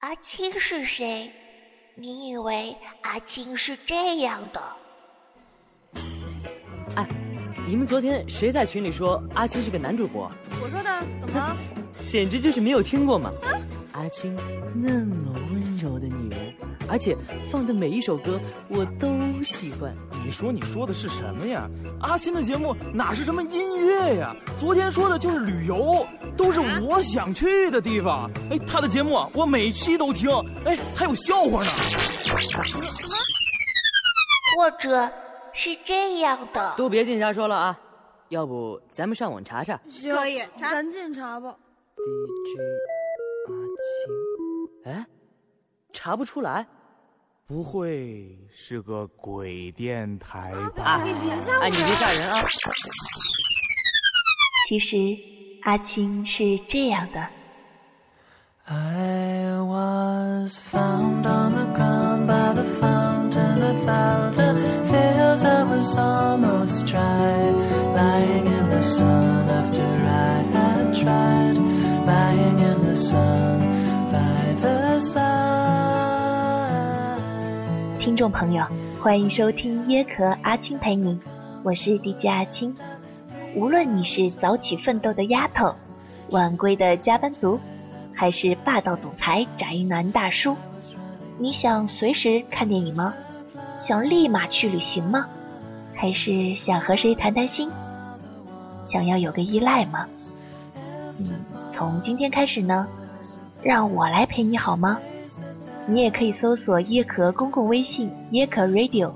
阿青是谁？你以为阿青是这样的？哎，你们昨天谁在群里说阿青是个男主播？我说的，怎么了？简直就是没有听过嘛！阿青那么温柔的女人，而且放的每一首歌我都喜欢。你说你说的是什么呀？阿青的节目哪是什么音乐呀？昨天说的就是旅游，都是我想去的地方。哎，他的节目我每期都听，哎，还有笑话呢。或者是这样的，都别净瞎说了啊！要不咱们上网查查？可以，咱进查吧。DJ 阿青，哎，查不出来，不会是个鬼电台吧？啊，你别吓我！哎，你别吓人啊！其实阿青是这样的。I was found on the ground by the fountain about 听众朋友，欢迎收听椰壳阿青陪你，我是 DJ 阿青。无论你是早起奋斗的丫头，晚归的加班族，还是霸道总裁宅男大叔，你想随时看电影吗？想立马去旅行吗？还是想和谁谈谈心？想要有个依赖吗？嗯，从今天开始呢，让我来陪你好吗？你也可以搜索椰壳公共微信椰壳 Radio，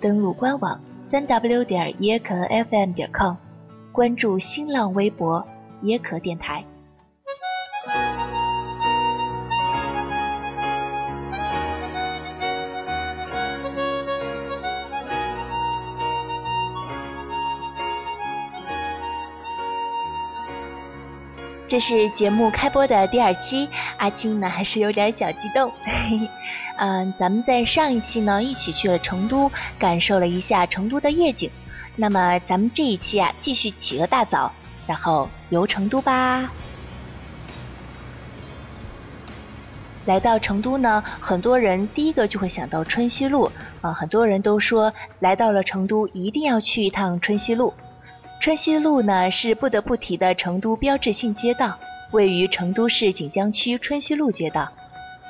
登录官网三 w 点椰壳 FM 点 com，关注新浪微博椰壳电台。这是节目开播的第二期，阿青呢还是有点小激动。嗯，咱们在上一期呢一起去了成都，感受了一下成都的夜景。那么咱们这一期啊，继续起个大早，然后游成都吧。来到成都呢，很多人第一个就会想到春熙路啊、很多人都说来到了成都一定要去一趟春熙路。春熙路呢是不得不提的成都标志性街道，位于成都市锦江区春熙路街道。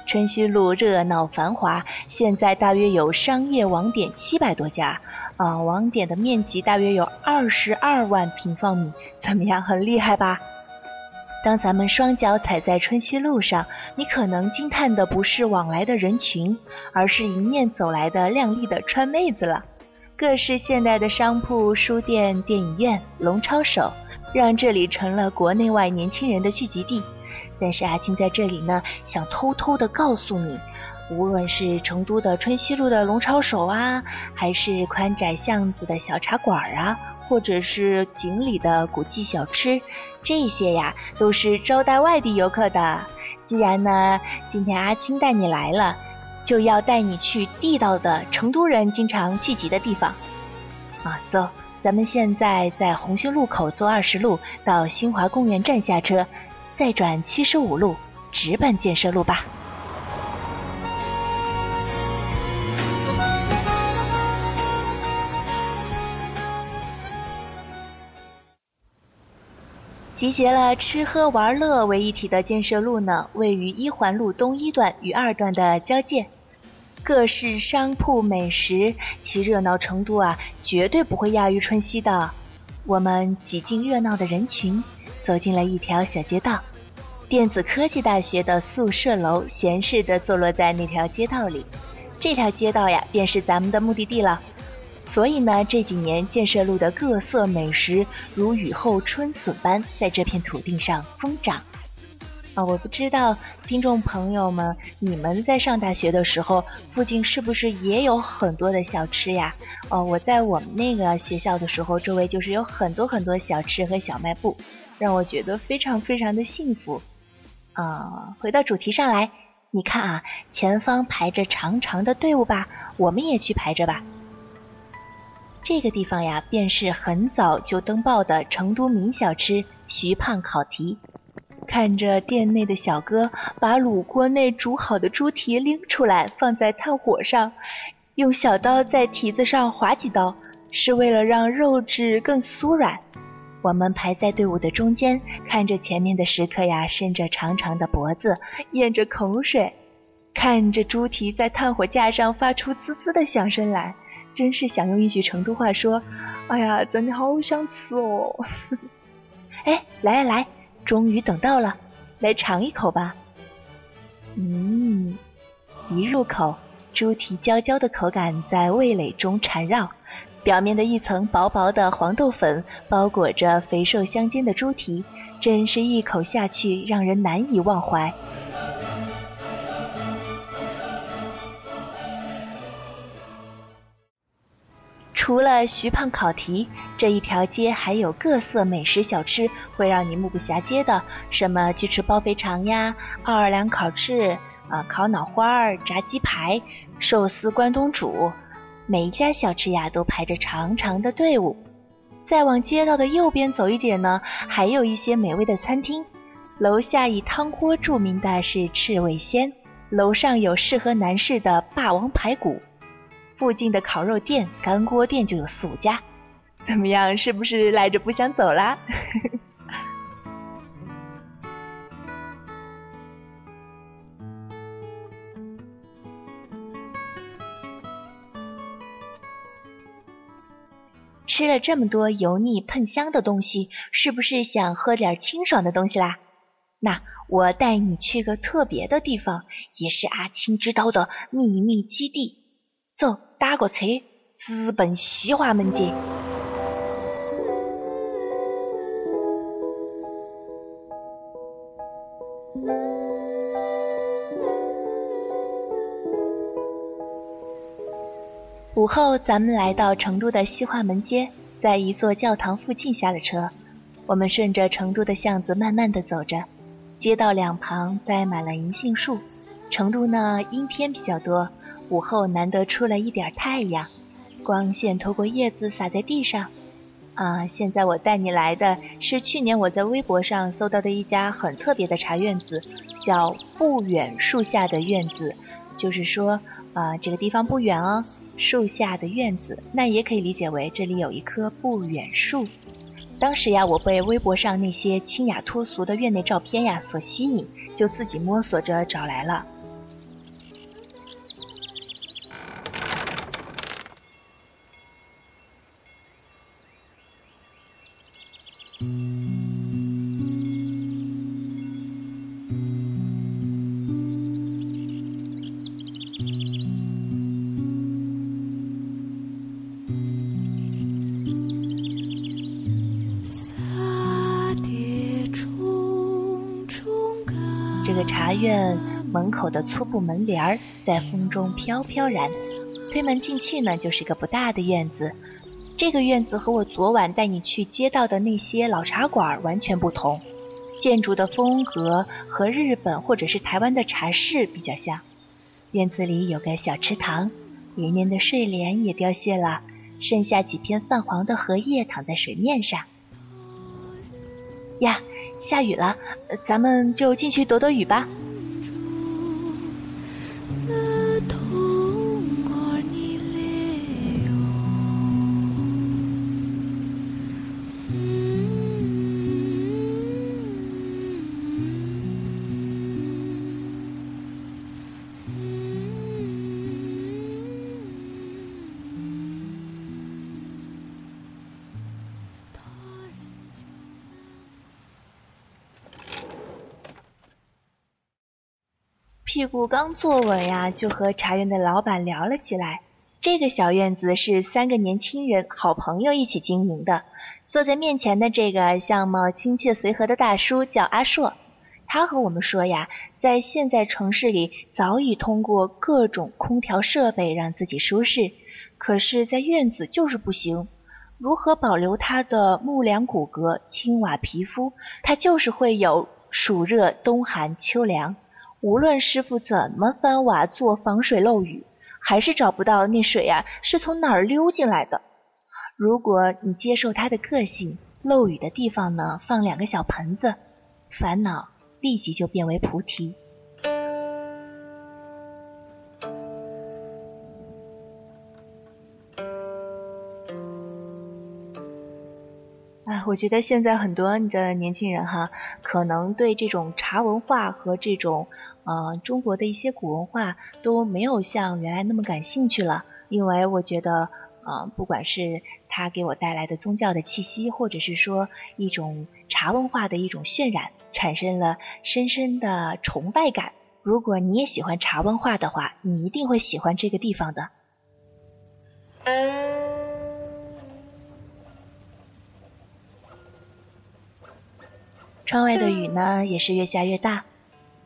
春熙路热闹繁华，现在大约有商业网点七百多家，啊、网点的面积大约有二十二万平方米，怎么样，很厉害吧？当咱们双脚踩在春熙路上，你可能惊叹的不是往来的人群，而是迎面走来的靓丽的川妹子了。各式现代的商铺、书店、电影院、龙抄手，让这里成了国内外年轻人的聚集地。但是阿青在这里呢，想偷偷的告诉你，无论是成都的春熙路的龙抄手啊，还是宽窄巷子的小茶馆啊，或者是锦里的古迹小吃，这些呀都是招待外地游客的。既然呢，今天阿青带你来了。就要带你去地道的成都人经常聚集的地方，啊，走，咱们现在在红星路口坐二十路到新华公园站下车，再转七十五路直奔建设路吧。集结了吃喝玩乐为一体的建设路呢，位于一环路东一段与二段的交界。各式商铺、美食，其热闹程度啊，绝对不会亚于春熙的。我们挤进热闹的人群，走进了一条小街道。电子科技大学的宿舍楼闲适地坐落在那条街道里，这条街道呀，便是咱们的目的地了。所以呢，这几年建设路的各色美食如雨后春笋般在这片土地上疯长。啊，我不知道听众朋友们，你们在上大学的时候，附近是不是也有很多的小吃呀？哦，我在我们那个学校的时候，周围就是有很多很多小吃和小卖部，让我觉得非常非常的幸福。啊，回到主题上来，你看啊，前方排着长长的队伍吧，我们也去排着吧。这个地方呀，便是很早就登报的成都名小吃徐胖烤蹄。看着店内的小哥把卤锅内煮好的猪蹄拎出来，放在炭火上，用小刀在蹄子上划几刀，是为了让肉质更酥软。我们排在队伍的中间，看着前面的食客呀，伸着长长的脖子，咽着口水，看着猪蹄在炭火架上发出滋滋的响声来，真是想用一句成都话说：“哎呀，真的好想吃哦！” 哎，来来来，终于等到了，来尝一口吧。嗯，一入口，猪蹄焦焦的口感在味蕾中缠绕。表面的一层薄薄的黄豆粉包裹着肥瘦相间的猪蹄，真是一口下去让人难以忘怀。除了徐胖烤蹄，这一条街还有各色美食小吃，会让你目不暇接的，什么鸡翅包肥肠呀，奥尔良烤翅，啊，烤脑花儿，炸鸡排，寿司关东煮。每一家小吃呀都排着长长的队伍，再往街道的右边走一点呢，还有一些美味的餐厅。楼下以汤锅著名的是赤味鲜，楼上有适合男士的霸王排骨。附近的烤肉店、干锅店就有四五家。怎么样，是不是赖着不想走啦？吃了这么多油腻喷香的东西，是不是想喝点清爽的东西啦？那我带你去个特别的地方，也是阿青知道的秘密基地。走，打个车，直奔西华门街。午后，咱们来到成都的西华门街，在一座教堂附近下了车。我们顺着成都的巷子慢慢的走着，街道两旁栽满了银杏树。成都呢，阴天比较多，午后难得出了一点太阳，光线透过叶子洒在地上。啊，现在我带你来的是去年我在微博上搜到的一家很特别的茶院子，叫不远树下的院子，就是说，啊，这个地方不远哦。树下的院子，那也可以理解为这里有一棵不远树。当时呀，我被微博上那些清雅脱俗的院内照片呀所吸引，就自己摸索着找来了。口的粗布门帘儿在风中飘飘然，推门进去呢，就是个不大的院子。这个院子和我昨晚带你去街道的那些老茶馆完全不同，建筑的风格和日本或者是台湾的茶室比较像。院子里有个小池塘，里面的睡莲也凋谢了，剩下几片泛黄的荷叶躺在水面上。呀，下雨了，咱们就进去躲躲雨吧。屁股刚坐稳呀，就和茶园的老板聊了起来。这个小院子是三个年轻人好朋友一起经营的。坐在面前的这个相貌亲切随和的大叔叫阿硕，他和我们说呀，在现在城市里早已通过各种空调设备让自己舒适，可是，在院子就是不行。如何保留他的木梁骨骼、青瓦皮肤？他就是会有暑热、冬寒、秋凉。无论师傅怎么翻瓦做防水漏雨，还是找不到那水呀是从哪儿溜进来的。如果你接受他的个性，漏雨的地方呢放两个小盆子，烦恼立即就变为菩提。我觉得现在很多的年轻人哈，可能对这种茶文化和这种呃中国的一些古文化都没有像原来那么感兴趣了，因为我觉得，呃，不管是它给我带来的宗教的气息，或者是说一种茶文化的一种渲染，产生了深深的崇拜感。如果你也喜欢茶文化的话，你一定会喜欢这个地方的。窗外的雨呢，也是越下越大。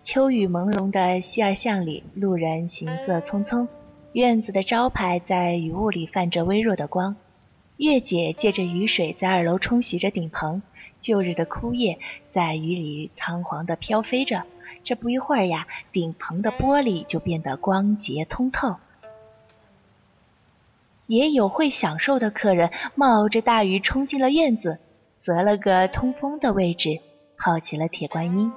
秋雨朦胧的西二巷里，路人行色匆匆。院子的招牌在雨雾里泛着微弱的光。月姐借着雨水在二楼冲洗着顶棚，旧日的枯叶在雨里仓皇地飘飞着。这不一会儿呀，顶棚的玻璃就变得光洁通透。也有会享受的客人冒着大雨冲进了院子，择了个通风的位置。好奇了铁观音。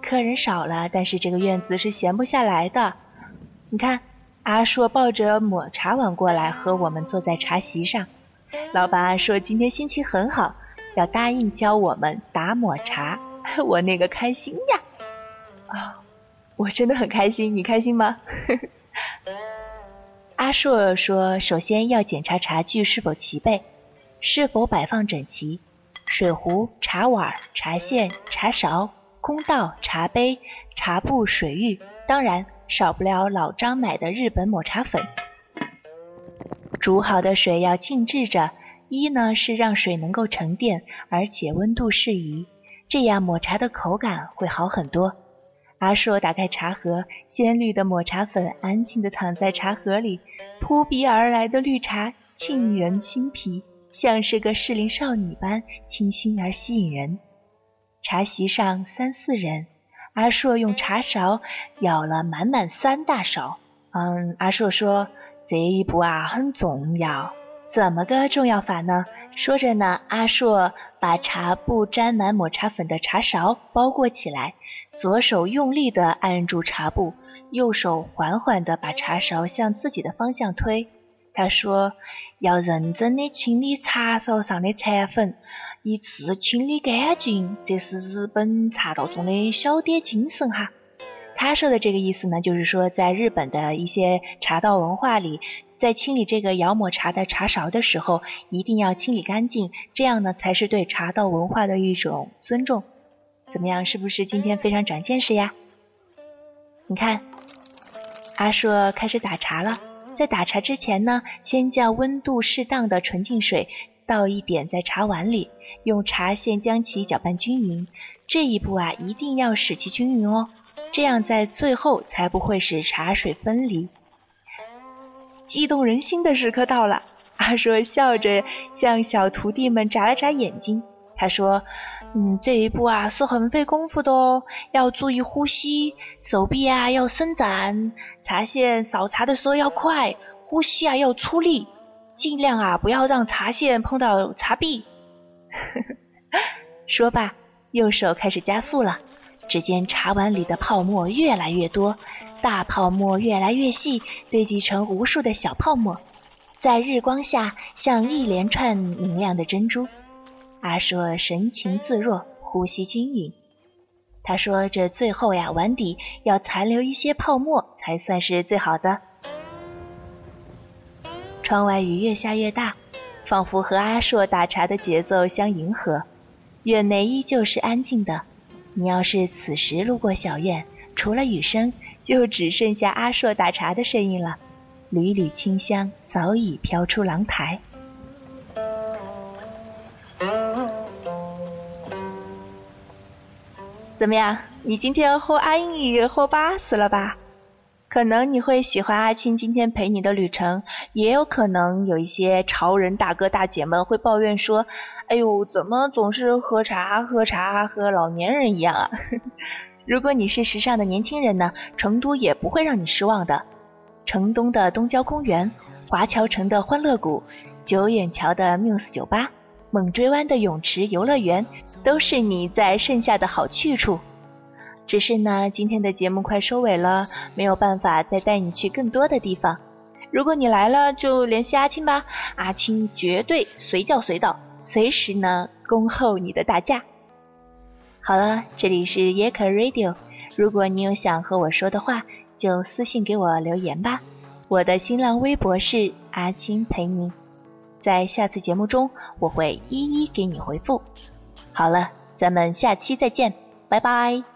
客人少了，但是这个院子是闲不下来的。你看，阿硕抱着抹茶碗过来，和我们坐在茶席上。老板说今天心情很好，要答应教我们打抹茶。我那个开心呀！啊，我真的很开心，你开心吗？阿硕说：“首先要检查茶具是否齐备，是否摆放整齐，水壶、茶碗、茶线、茶勺、公道、茶杯、茶布、水浴，当然少不了老张买的日本抹茶粉。煮好的水要静置着，一呢是让水能够沉淀，而且温度适宜，这样抹茶的口感会好很多。”阿硕打开茶盒，鲜绿的抹茶粉安静地躺在茶盒里，扑鼻而来的绿茶沁人心脾，像是个适龄少女般清新而吸引人。茶席上三四人，阿硕用茶勺舀了满满三大勺。嗯，阿硕说：“这一步啊很重要，怎么个重要法呢？”说着呢，阿硕把茶布沾满抹茶粉的茶勺包裹起来，左手用力地按住茶布，右手缓缓地把茶勺向自己的方向推。他说：“要认真地清理茶勺上的残粉，一次清理干净，这是日本茶道中的小点精神哈。”他说的这个意思呢，就是说在日本的一些茶道文化里。在清理这个摇抹茶的茶勺的时候，一定要清理干净，这样呢才是对茶道文化的一种尊重。怎么样，是不是今天非常长见识呀？你看，阿硕开始打茶了。在打茶之前呢，先将温度适当的纯净水倒一点在茶碗里，用茶线将其搅拌均匀。这一步啊，一定要使其均匀哦，这样在最后才不会使茶水分离。激动人心的时刻到了，阿硕笑着向小徒弟们眨了眨眼睛。他说：“嗯，这一步啊是很费功夫的哦，要注意呼吸，手臂啊要伸展，茶线扫茶的时候要快，呼吸啊要出力，尽量啊不要让茶线碰到茶壁。”说罢，右手开始加速了。只见茶碗里的泡沫越来越多，大泡沫越来越细，堆积成无数的小泡沫，在日光下像一连串明亮的珍珠。阿硕神情自若，呼吸均匀。他说：“这最后呀，碗底要残留一些泡沫，才算是最好的。”窗外雨越下越大，仿佛和阿硕打茶的节奏相迎合。院内依旧是安静的。你要是此时路过小院，除了雨声，就只剩下阿硕打茶的声音了。缕缕清香早已飘出廊台。怎么样？你今天喝阿英语喝巴适了吧？可能你会喜欢阿青今天陪你的旅程，也有可能有一些潮人大哥大姐们会抱怨说：“哎呦，怎么总是喝茶喝茶和老年人一样啊？” 如果你是时尚的年轻人呢，成都也不会让你失望的。城东的东郊公园、华侨城的欢乐谷、九眼桥的 Muse 酒吧、猛追湾的泳池游乐园，都是你在盛夏的好去处。只是呢，今天的节目快收尾了，没有办法再带你去更多的地方。如果你来了，就联系阿青吧，阿青绝对随叫随到，随时呢恭候你的大驾。好了，这里是耶克 Radio，如果你有想和我说的话，就私信给我留言吧。我的新浪微博是阿青陪你，在下次节目中我会一一给你回复。好了，咱们下期再见，拜拜。